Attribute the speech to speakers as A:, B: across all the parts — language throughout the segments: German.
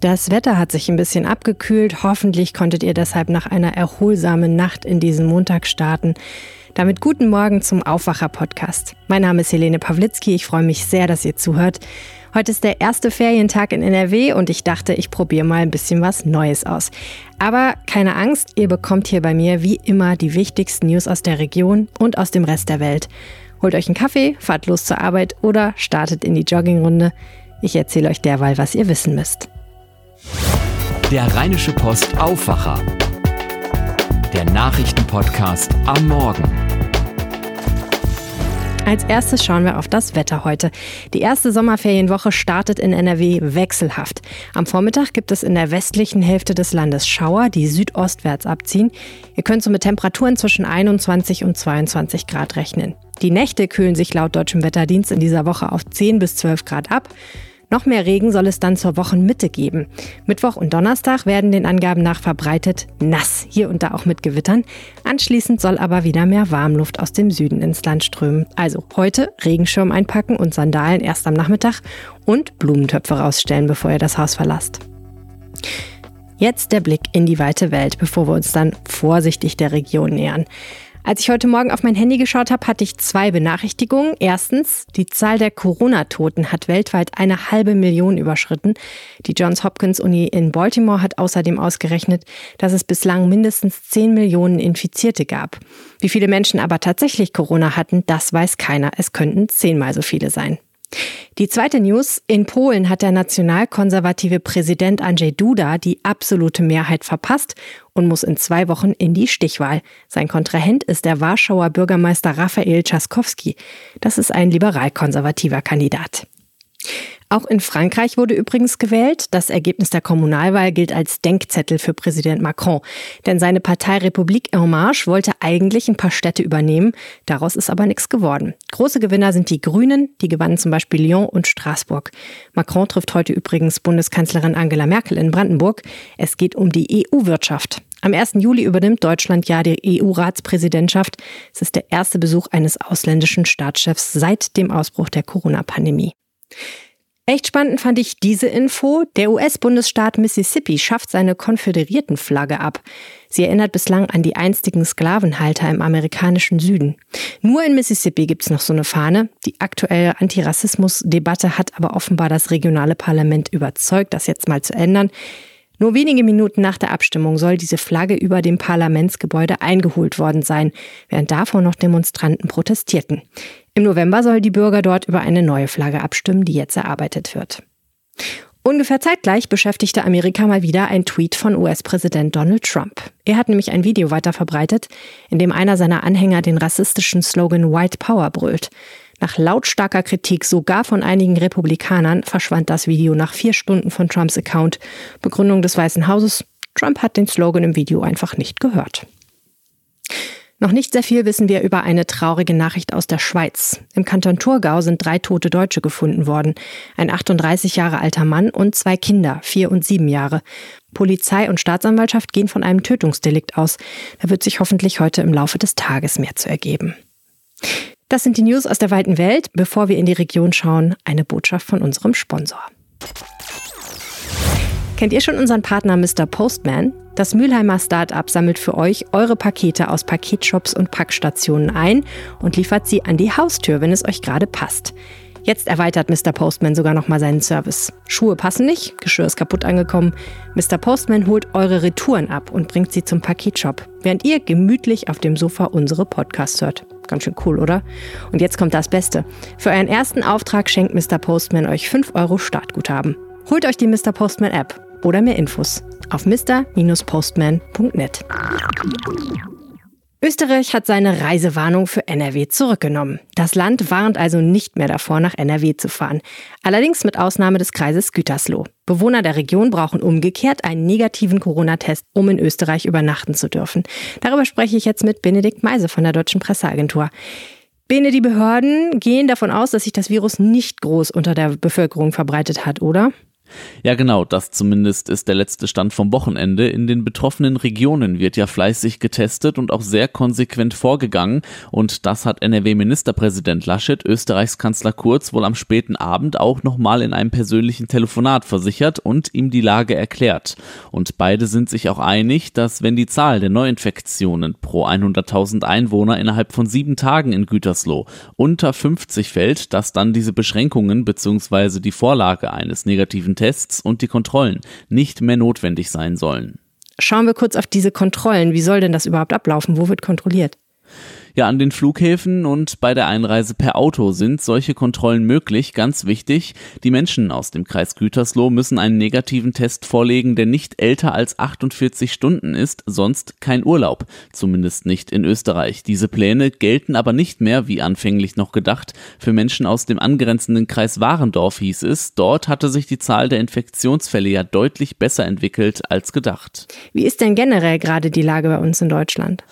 A: Das Wetter hat sich ein bisschen abgekühlt. Hoffentlich konntet ihr deshalb nach einer erholsamen Nacht in diesen Montag starten. Damit guten Morgen zum Aufwacher-Podcast. Mein Name ist Helene Pawlitzki. Ich freue mich sehr, dass ihr zuhört. Heute ist der erste Ferientag in NRW und ich dachte, ich probiere mal ein bisschen was Neues aus. Aber keine Angst, ihr bekommt hier bei mir wie immer die wichtigsten News aus der Region und aus dem Rest der Welt. Holt euch einen Kaffee, fahrt los zur Arbeit oder startet in die Joggingrunde. Ich erzähle euch derweil, was ihr wissen müsst.
B: Der Rheinische Post Aufwacher. Der Nachrichtenpodcast am Morgen.
A: Als erstes schauen wir auf das Wetter heute. Die erste Sommerferienwoche startet in NRW wechselhaft. Am Vormittag gibt es in der westlichen Hälfte des Landes Schauer, die südostwärts abziehen. Ihr könnt so mit Temperaturen zwischen 21 und 22 Grad rechnen. Die Nächte kühlen sich laut deutschem Wetterdienst in dieser Woche auf 10 bis 12 Grad ab. Noch mehr Regen soll es dann zur Wochenmitte geben. Mittwoch und Donnerstag werden den Angaben nach verbreitet nass, hier und da auch mit Gewittern. Anschließend soll aber wieder mehr Warmluft aus dem Süden ins Land strömen. Also heute Regenschirm einpacken und Sandalen erst am Nachmittag und Blumentöpfe rausstellen, bevor ihr das Haus verlasst. Jetzt der Blick in die weite Welt, bevor wir uns dann vorsichtig der Region nähern. Als ich heute Morgen auf mein Handy geschaut habe, hatte ich zwei Benachrichtigungen. Erstens, die Zahl der Corona-Toten hat weltweit eine halbe Million überschritten. Die Johns Hopkins Uni in Baltimore hat außerdem ausgerechnet, dass es bislang mindestens 10 Millionen Infizierte gab. Wie viele Menschen aber tatsächlich Corona hatten, das weiß keiner. Es könnten zehnmal so viele sein. Die zweite News. In Polen hat der nationalkonservative Präsident Andrzej Duda die absolute Mehrheit verpasst und muss in zwei Wochen in die Stichwahl. Sein Kontrahent ist der Warschauer Bürgermeister Rafael Trzaskowski. Das ist ein liberal-konservativer Kandidat. Auch in Frankreich wurde übrigens gewählt. Das Ergebnis der Kommunalwahl gilt als Denkzettel für Präsident Macron. Denn seine Partei Republik En Marche wollte eigentlich ein paar Städte übernehmen. Daraus ist aber nichts geworden. Große Gewinner sind die Grünen. Die gewannen zum Beispiel Lyon und Straßburg. Macron trifft heute übrigens Bundeskanzlerin Angela Merkel in Brandenburg. Es geht um die EU-Wirtschaft. Am 1. Juli übernimmt Deutschland ja die EU-Ratspräsidentschaft. Es ist der erste Besuch eines ausländischen Staatschefs seit dem Ausbruch der Corona-Pandemie. Echt spannend fand ich diese Info. Der US-Bundesstaat Mississippi schafft seine Konföderiertenflagge ab. Sie erinnert bislang an die einstigen Sklavenhalter im amerikanischen Süden. Nur in Mississippi gibt's noch so eine Fahne. Die aktuelle Antirassismus-Debatte hat aber offenbar das regionale Parlament überzeugt, das jetzt mal zu ändern. Nur wenige Minuten nach der Abstimmung soll diese Flagge über dem Parlamentsgebäude eingeholt worden sein, während davor noch Demonstranten protestierten. Im November soll die Bürger dort über eine neue Flagge abstimmen, die jetzt erarbeitet wird. Ungefähr zeitgleich beschäftigte Amerika mal wieder ein Tweet von US-Präsident Donald Trump. Er hat nämlich ein Video weiterverbreitet, in dem einer seiner Anhänger den rassistischen Slogan White Power brüllt. Nach lautstarker Kritik sogar von einigen Republikanern verschwand das Video nach vier Stunden von Trumps Account. Begründung des Weißen Hauses, Trump hat den Slogan im Video einfach nicht gehört. Noch nicht sehr viel wissen wir über eine traurige Nachricht aus der Schweiz. Im Kanton Thurgau sind drei tote Deutsche gefunden worden. Ein 38 Jahre alter Mann und zwei Kinder, vier und sieben Jahre. Polizei und Staatsanwaltschaft gehen von einem Tötungsdelikt aus. Da wird sich hoffentlich heute im Laufe des Tages mehr zu ergeben. Das sind die News aus der weiten Welt. Bevor wir in die Region schauen, eine Botschaft von unserem Sponsor. Kennt ihr schon unseren Partner Mr. Postman? Das Mülheimer Startup sammelt für euch eure Pakete aus Paketshops und Packstationen ein und liefert sie an die Haustür, wenn es euch gerade passt. Jetzt erweitert Mr. Postman sogar nochmal seinen Service. Schuhe passen nicht, Geschirr ist kaputt angekommen. Mr. Postman holt eure Retouren ab und bringt sie zum Paketshop, während ihr gemütlich auf dem Sofa unsere Podcasts hört. Ganz schön cool, oder? Und jetzt kommt das Beste. Für euren ersten Auftrag schenkt Mr. Postman euch 5 Euro Startguthaben. Holt euch die Mr. Postman App oder mehr Infos auf mr-postman.net. Österreich hat seine Reisewarnung für NRW zurückgenommen. Das Land warnt also nicht mehr davor, nach NRW zu fahren. Allerdings mit Ausnahme des Kreises Gütersloh. Bewohner der Region brauchen umgekehrt einen negativen Corona-Test, um in Österreich übernachten zu dürfen. Darüber spreche ich jetzt mit Benedikt Meise von der Deutschen Presseagentur. Bene, die Behörden gehen davon aus, dass sich das Virus nicht groß unter der Bevölkerung verbreitet hat, oder?
C: Ja, genau, das zumindest ist der letzte Stand vom Wochenende. In den betroffenen Regionen wird ja fleißig getestet und auch sehr konsequent vorgegangen. Und das hat NRW-Ministerpräsident Laschet Österreichs Kanzler Kurz wohl am späten Abend auch nochmal in einem persönlichen Telefonat versichert und ihm die Lage erklärt. Und beide sind sich auch einig, dass wenn die Zahl der Neuinfektionen pro 100.000 Einwohner innerhalb von sieben Tagen in Gütersloh unter 50 fällt, dass dann diese Beschränkungen bzw. die Vorlage eines negativen Tests und die Kontrollen nicht mehr notwendig sein sollen.
A: Schauen wir kurz auf diese Kontrollen. Wie soll denn das überhaupt ablaufen? Wo wird kontrolliert?
C: Ja, an den Flughäfen und bei der Einreise per Auto sind solche Kontrollen möglich. Ganz wichtig, die Menschen aus dem Kreis Gütersloh müssen einen negativen Test vorlegen, der nicht älter als 48 Stunden ist, sonst kein Urlaub. Zumindest nicht in Österreich. Diese Pläne gelten aber nicht mehr, wie anfänglich noch gedacht, für Menschen aus dem angrenzenden Kreis Warendorf hieß es. Dort hatte sich die Zahl der Infektionsfälle ja deutlich besser entwickelt als gedacht.
A: Wie ist denn generell gerade die Lage bei uns in Deutschland?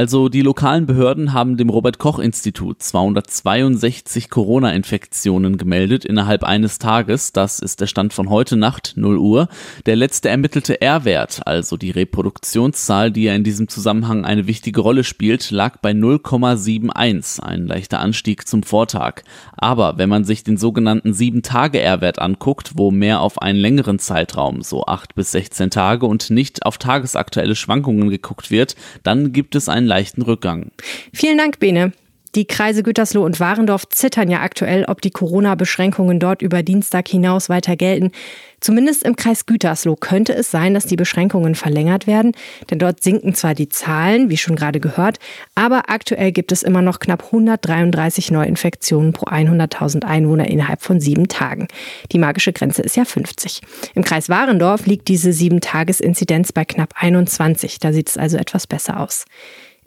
C: Also die lokalen Behörden haben dem Robert Koch Institut 262 Corona-Infektionen gemeldet innerhalb eines Tages. Das ist der Stand von heute Nacht 0 Uhr. Der letzte ermittelte R-Wert, also die Reproduktionszahl, die ja in diesem Zusammenhang eine wichtige Rolle spielt, lag bei 0,71, ein leichter Anstieg zum Vortag. Aber wenn man sich den sogenannten 7-Tage-R-Wert anguckt, wo mehr auf einen längeren Zeitraum, so 8 bis 16 Tage und nicht auf tagesaktuelle Schwankungen geguckt wird, dann gibt es ein einen leichten Rückgang.
A: Vielen Dank, Bene. Die Kreise Gütersloh und Warendorf zittern ja aktuell, ob die Corona-Beschränkungen dort über Dienstag hinaus weiter gelten. Zumindest im Kreis Gütersloh könnte es sein, dass die Beschränkungen verlängert werden, denn dort sinken zwar die Zahlen, wie schon gerade gehört, aber aktuell gibt es immer noch knapp 133 Neuinfektionen pro 100.000 Einwohner innerhalb von sieben Tagen. Die magische Grenze ist ja 50. Im Kreis Warendorf liegt diese Sieben-Tages-Inzidenz bei knapp 21. Da sieht es also etwas besser aus.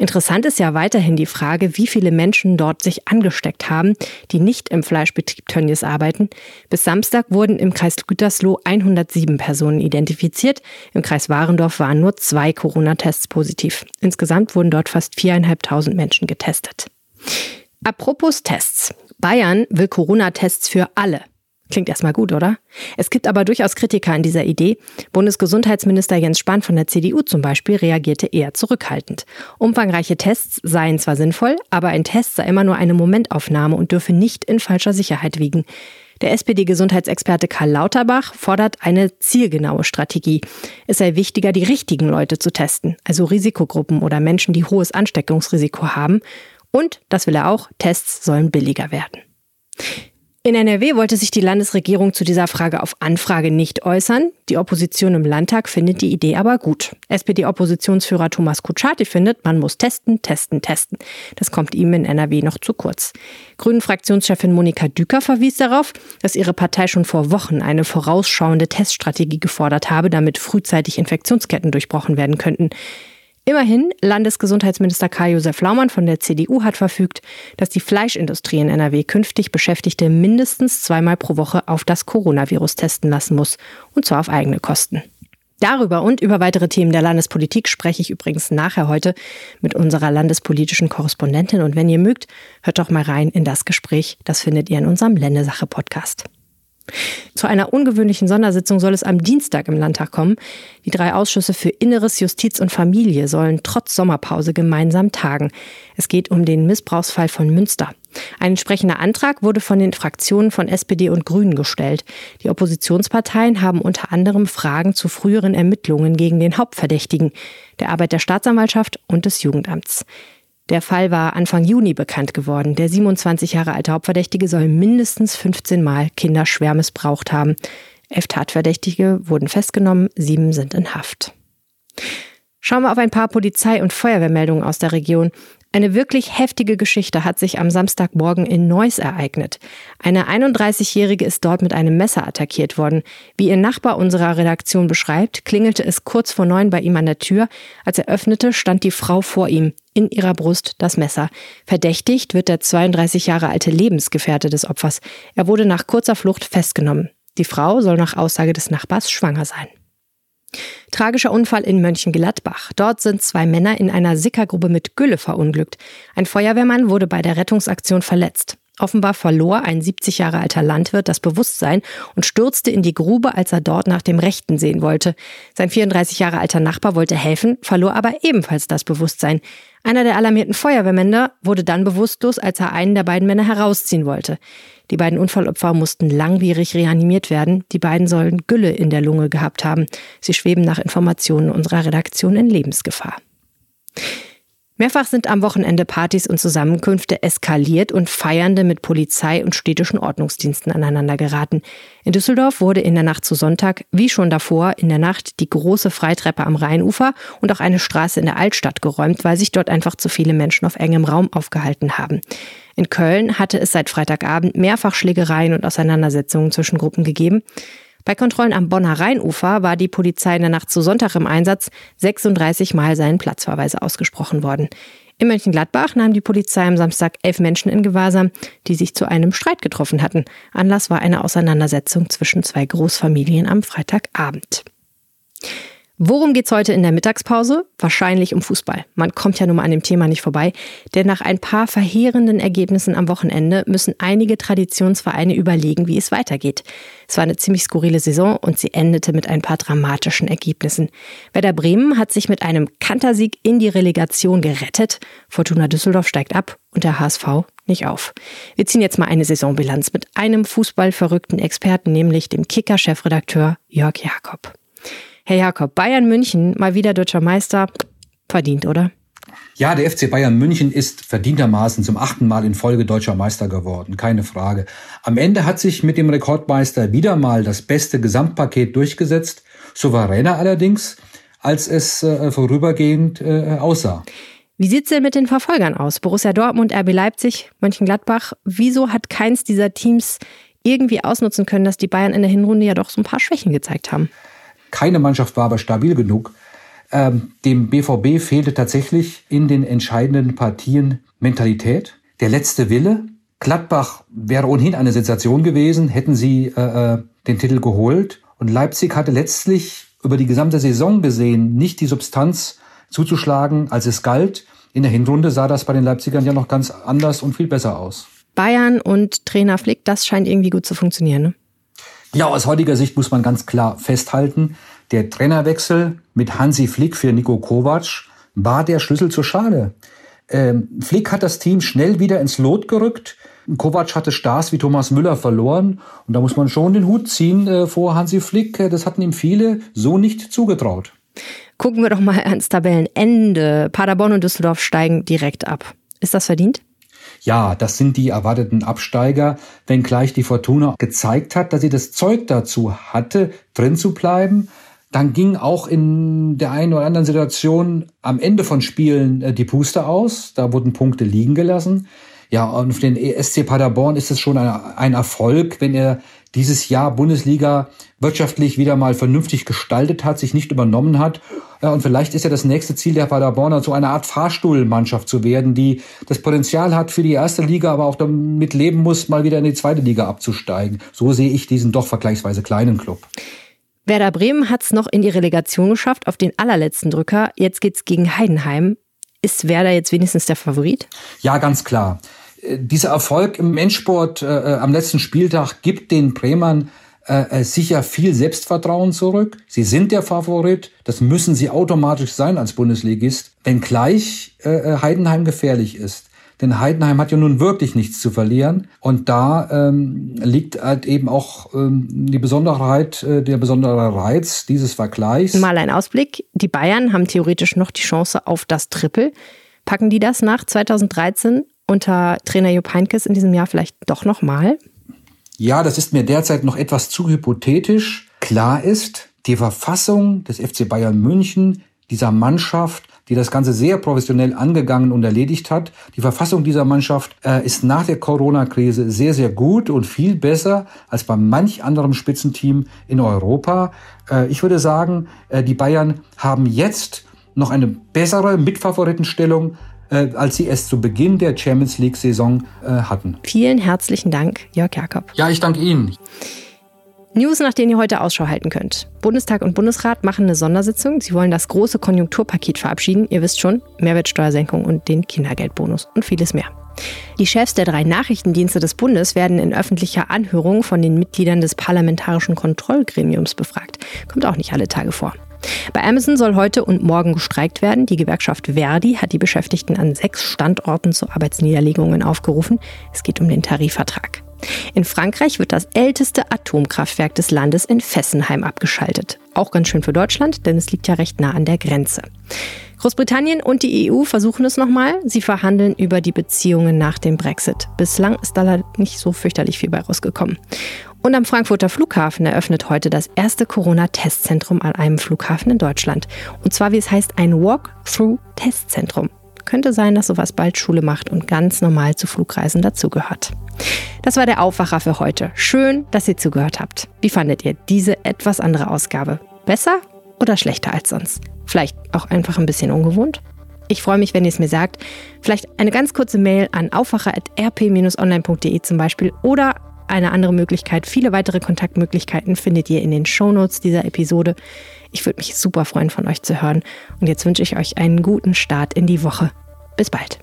A: Interessant ist ja weiterhin die Frage, wie viele Menschen dort sich angesteckt haben, die nicht im Fleischbetrieb Tönnies arbeiten. Bis Samstag wurden im Kreis Gütersloh 107 Personen identifiziert. Im Kreis Warendorf waren nur zwei Corona-Tests positiv. Insgesamt wurden dort fast viereinhalbtausend Menschen getestet. Apropos Tests. Bayern will Corona-Tests für alle. Klingt erstmal gut, oder? Es gibt aber durchaus Kritiker an dieser Idee. Bundesgesundheitsminister Jens Spahn von der CDU zum Beispiel reagierte eher zurückhaltend. Umfangreiche Tests seien zwar sinnvoll, aber ein Test sei immer nur eine Momentaufnahme und dürfe nicht in falscher Sicherheit wiegen. Der SPD-Gesundheitsexperte Karl Lauterbach fordert eine zielgenaue Strategie. Es sei wichtiger, die richtigen Leute zu testen, also Risikogruppen oder Menschen, die hohes Ansteckungsrisiko haben. Und, das will er auch, Tests sollen billiger werden. In NRW wollte sich die Landesregierung zu dieser Frage auf Anfrage nicht äußern. Die Opposition im Landtag findet die Idee aber gut. SPD-Oppositionsführer Thomas Kutschaty findet, man muss testen, testen, testen. Das kommt ihm in NRW noch zu kurz. Grünen-Fraktionschefin Monika Düker verwies darauf, dass ihre Partei schon vor Wochen eine vorausschauende Teststrategie gefordert habe, damit frühzeitig Infektionsketten durchbrochen werden könnten. Immerhin, Landesgesundheitsminister Karl-Josef Laumann von der CDU hat verfügt, dass die Fleischindustrie in NRW künftig Beschäftigte mindestens zweimal pro Woche auf das Coronavirus testen lassen muss, und zwar auf eigene Kosten. Darüber und über weitere Themen der Landespolitik spreche ich übrigens nachher heute mit unserer landespolitischen Korrespondentin. Und wenn ihr mögt, hört doch mal rein in das Gespräch. Das findet ihr in unserem Ländesache-Podcast. Zu einer ungewöhnlichen Sondersitzung soll es am Dienstag im Landtag kommen. Die drei Ausschüsse für Inneres, Justiz und Familie sollen trotz Sommerpause gemeinsam tagen. Es geht um den Missbrauchsfall von Münster. Ein entsprechender Antrag wurde von den Fraktionen von SPD und Grünen gestellt. Die Oppositionsparteien haben unter anderem Fragen zu früheren Ermittlungen gegen den Hauptverdächtigen, der Arbeit der Staatsanwaltschaft und des Jugendamts. Der Fall war Anfang Juni bekannt geworden. Der 27 Jahre alte Hauptverdächtige soll mindestens 15 Mal Kinder schwer missbraucht haben. Elf Tatverdächtige wurden festgenommen, sieben sind in Haft. Schauen wir auf ein paar Polizei- und Feuerwehrmeldungen aus der Region. Eine wirklich heftige Geschichte hat sich am Samstagmorgen in Neuss ereignet. Eine 31-Jährige ist dort mit einem Messer attackiert worden. Wie ihr Nachbar unserer Redaktion beschreibt, klingelte es kurz vor neun bei ihm an der Tür. Als er öffnete, stand die Frau vor ihm, in ihrer Brust das Messer. Verdächtigt wird der 32 Jahre alte Lebensgefährte des Opfers. Er wurde nach kurzer Flucht festgenommen. Die Frau soll nach Aussage des Nachbars schwanger sein. Tragischer Unfall in Mönchengladbach. Dort sind zwei Männer in einer Sickergrube mit Gülle verunglückt. Ein Feuerwehrmann wurde bei der Rettungsaktion verletzt. Offenbar verlor ein 70 Jahre alter Landwirt das Bewusstsein und stürzte in die Grube, als er dort nach dem Rechten sehen wollte. Sein 34 Jahre alter Nachbar wollte helfen, verlor aber ebenfalls das Bewusstsein. Einer der alarmierten Feuerwehrmänner wurde dann bewusstlos, als er einen der beiden Männer herausziehen wollte. Die beiden Unfallopfer mussten langwierig reanimiert werden. Die beiden sollen Gülle in der Lunge gehabt haben. Sie schweben nach Informationen unserer Redaktion in Lebensgefahr. Mehrfach sind am Wochenende Partys und Zusammenkünfte eskaliert und Feiernde mit Polizei und städtischen Ordnungsdiensten aneinander geraten. In Düsseldorf wurde in der Nacht zu Sonntag, wie schon davor, in der Nacht die große Freitreppe am Rheinufer und auch eine Straße in der Altstadt geräumt, weil sich dort einfach zu viele Menschen auf engem Raum aufgehalten haben. In Köln hatte es seit Freitagabend mehrfach Schlägereien und Auseinandersetzungen zwischen Gruppen gegeben. Bei Kontrollen am Bonner Rheinufer war die Polizei in der Nacht zu Sonntag im Einsatz. 36 Mal seien Platzverweise ausgesprochen worden. In Mönchengladbach nahm die Polizei am Samstag elf Menschen in Gewahrsam, die sich zu einem Streit getroffen hatten. Anlass war eine Auseinandersetzung zwischen zwei Großfamilien am Freitagabend. Worum geht's heute in der Mittagspause? Wahrscheinlich um Fußball. Man kommt ja nun mal an dem Thema nicht vorbei, denn nach ein paar verheerenden Ergebnissen am Wochenende müssen einige Traditionsvereine überlegen, wie es weitergeht. Es war eine ziemlich skurrile Saison und sie endete mit ein paar dramatischen Ergebnissen. Werder Bremen hat sich mit einem Kantersieg in die Relegation gerettet. Fortuna Düsseldorf steigt ab und der HSV nicht auf. Wir ziehen jetzt mal eine Saisonbilanz mit einem fußballverrückten Experten, nämlich dem Kicker-Chefredakteur Jörg Jakob. Herr Jakob, Bayern München, mal wieder deutscher Meister, verdient, oder?
D: Ja, der FC Bayern München ist verdientermaßen zum achten Mal in Folge deutscher Meister geworden, keine Frage. Am Ende hat sich mit dem Rekordmeister wieder mal das beste Gesamtpaket durchgesetzt, souveräner allerdings, als es äh, vorübergehend äh, aussah.
A: Wie sieht's denn mit den Verfolgern aus? Borussia Dortmund, RB Leipzig, Mönchengladbach. Wieso hat keins dieser Teams irgendwie ausnutzen können, dass die Bayern in der Hinrunde ja doch so ein paar Schwächen gezeigt haben?
D: Keine Mannschaft war aber stabil genug. Ähm, dem BVB fehlte tatsächlich in den entscheidenden Partien Mentalität, der letzte Wille. Gladbach wäre ohnehin eine Sensation gewesen, hätten sie äh, äh, den Titel geholt. Und Leipzig hatte letztlich über die gesamte Saison gesehen nicht die Substanz zuzuschlagen, als es galt. In der Hinrunde sah das bei den Leipzigern ja noch ganz anders und viel besser aus.
A: Bayern und Trainer Flick, das scheint irgendwie gut zu funktionieren. Ne?
D: Ja, aus heutiger Sicht muss man ganz klar festhalten, der Trainerwechsel mit Hansi Flick für Nico Kovac war der Schlüssel zur Schale. Ähm, Flick hat das Team schnell wieder ins Lot gerückt. Kovac hatte Stars wie Thomas Müller verloren. Und da muss man schon den Hut ziehen äh, vor Hansi Flick. Äh, das hatten ihm viele so nicht zugetraut.
A: Gucken wir doch mal ans Tabellenende. Paderborn und Düsseldorf steigen direkt ab. Ist das verdient?
D: Ja, das sind die erwarteten Absteiger, wenngleich die Fortuna gezeigt hat, dass sie das Zeug dazu hatte, drin zu bleiben. Dann ging auch in der einen oder anderen Situation am Ende von Spielen äh, die Puste aus. Da wurden Punkte liegen gelassen. Ja, und für den ESC Paderborn ist es schon ein, Erfolg, wenn er dieses Jahr Bundesliga wirtschaftlich wieder mal vernünftig gestaltet hat, sich nicht übernommen hat. Und vielleicht ist ja das nächste Ziel der Paderborner, so eine Art Fahrstuhlmannschaft zu werden, die das Potenzial hat für die erste Liga, aber auch damit leben muss, mal wieder in die zweite Liga abzusteigen. So sehe ich diesen doch vergleichsweise kleinen Club.
A: Werder Bremen hat es noch in die Relegation geschafft, auf den allerletzten Drücker. Jetzt geht's gegen Heidenheim. Ist Werder jetzt wenigstens der Favorit?
D: Ja, ganz klar dieser Erfolg im Endsport äh, äh, am letzten Spieltag gibt den Bremern äh, äh, sicher viel Selbstvertrauen zurück. Sie sind der Favorit. Das müssen sie automatisch sein als Bundesligist, wenngleich äh, äh, Heidenheim gefährlich ist. Denn Heidenheim hat ja nun wirklich nichts zu verlieren. Und da ähm, liegt halt eben auch ähm, die Besonderheit, äh, der besondere Reiz dieses Vergleichs.
A: Mal ein Ausblick. Die Bayern haben theoretisch noch die Chance auf das Triple. Packen die das nach 2013 unter Trainer Jupp Heynckes in diesem Jahr vielleicht doch nochmal?
D: Ja, das ist mir derzeit noch etwas zu hypothetisch. Klar ist, die Verfassung des FC Bayern München, dieser Mannschaft, die das Ganze sehr professionell angegangen und erledigt hat. Die Verfassung dieser Mannschaft äh, ist nach der Corona-Krise sehr, sehr gut und viel besser als bei manch anderem Spitzenteam in Europa. Äh, ich würde sagen, äh, die Bayern haben jetzt noch eine bessere Mitfavoritenstellung als sie es zu Beginn der Champions League-Saison äh, hatten.
A: Vielen herzlichen Dank, Jörg Jakob.
D: Ja, ich danke Ihnen.
A: News, nach denen ihr heute Ausschau halten könnt. Bundestag und Bundesrat machen eine Sondersitzung. Sie wollen das große Konjunkturpaket verabschieden. Ihr wisst schon, Mehrwertsteuersenkung und den Kindergeldbonus und vieles mehr. Die Chefs der drei Nachrichtendienste des Bundes werden in öffentlicher Anhörung von den Mitgliedern des Parlamentarischen Kontrollgremiums befragt. Kommt auch nicht alle Tage vor. Bei Amazon soll heute und morgen gestreikt werden. Die Gewerkschaft Verdi hat die Beschäftigten an sechs Standorten zu Arbeitsniederlegungen aufgerufen. Es geht um den Tarifvertrag. In Frankreich wird das älteste Atomkraftwerk des Landes in Fessenheim abgeschaltet. Auch ganz schön für Deutschland, denn es liegt ja recht nah an der Grenze. Großbritannien und die EU versuchen es nochmal. Sie verhandeln über die Beziehungen nach dem Brexit. Bislang ist da nicht so fürchterlich viel bei rausgekommen. Und am Frankfurter Flughafen eröffnet heute das erste Corona-Testzentrum an einem Flughafen in Deutschland. Und zwar, wie es heißt, ein Walk-Through-Testzentrum. Könnte sein, dass sowas bald Schule macht und ganz normal zu Flugreisen dazugehört. Das war der Aufwacher für heute. Schön, dass ihr zugehört habt. Wie fandet ihr diese etwas andere Ausgabe? Besser oder schlechter als sonst? Vielleicht auch einfach ein bisschen ungewohnt? Ich freue mich, wenn ihr es mir sagt. Vielleicht eine ganz kurze Mail an aufwacher.rp-online.de zum Beispiel oder eine andere Möglichkeit. Viele weitere Kontaktmöglichkeiten findet ihr in den Shownotes dieser Episode. Ich würde mich super freuen, von euch zu hören. Und jetzt wünsche ich euch einen guten Start in die Woche. Bis bald.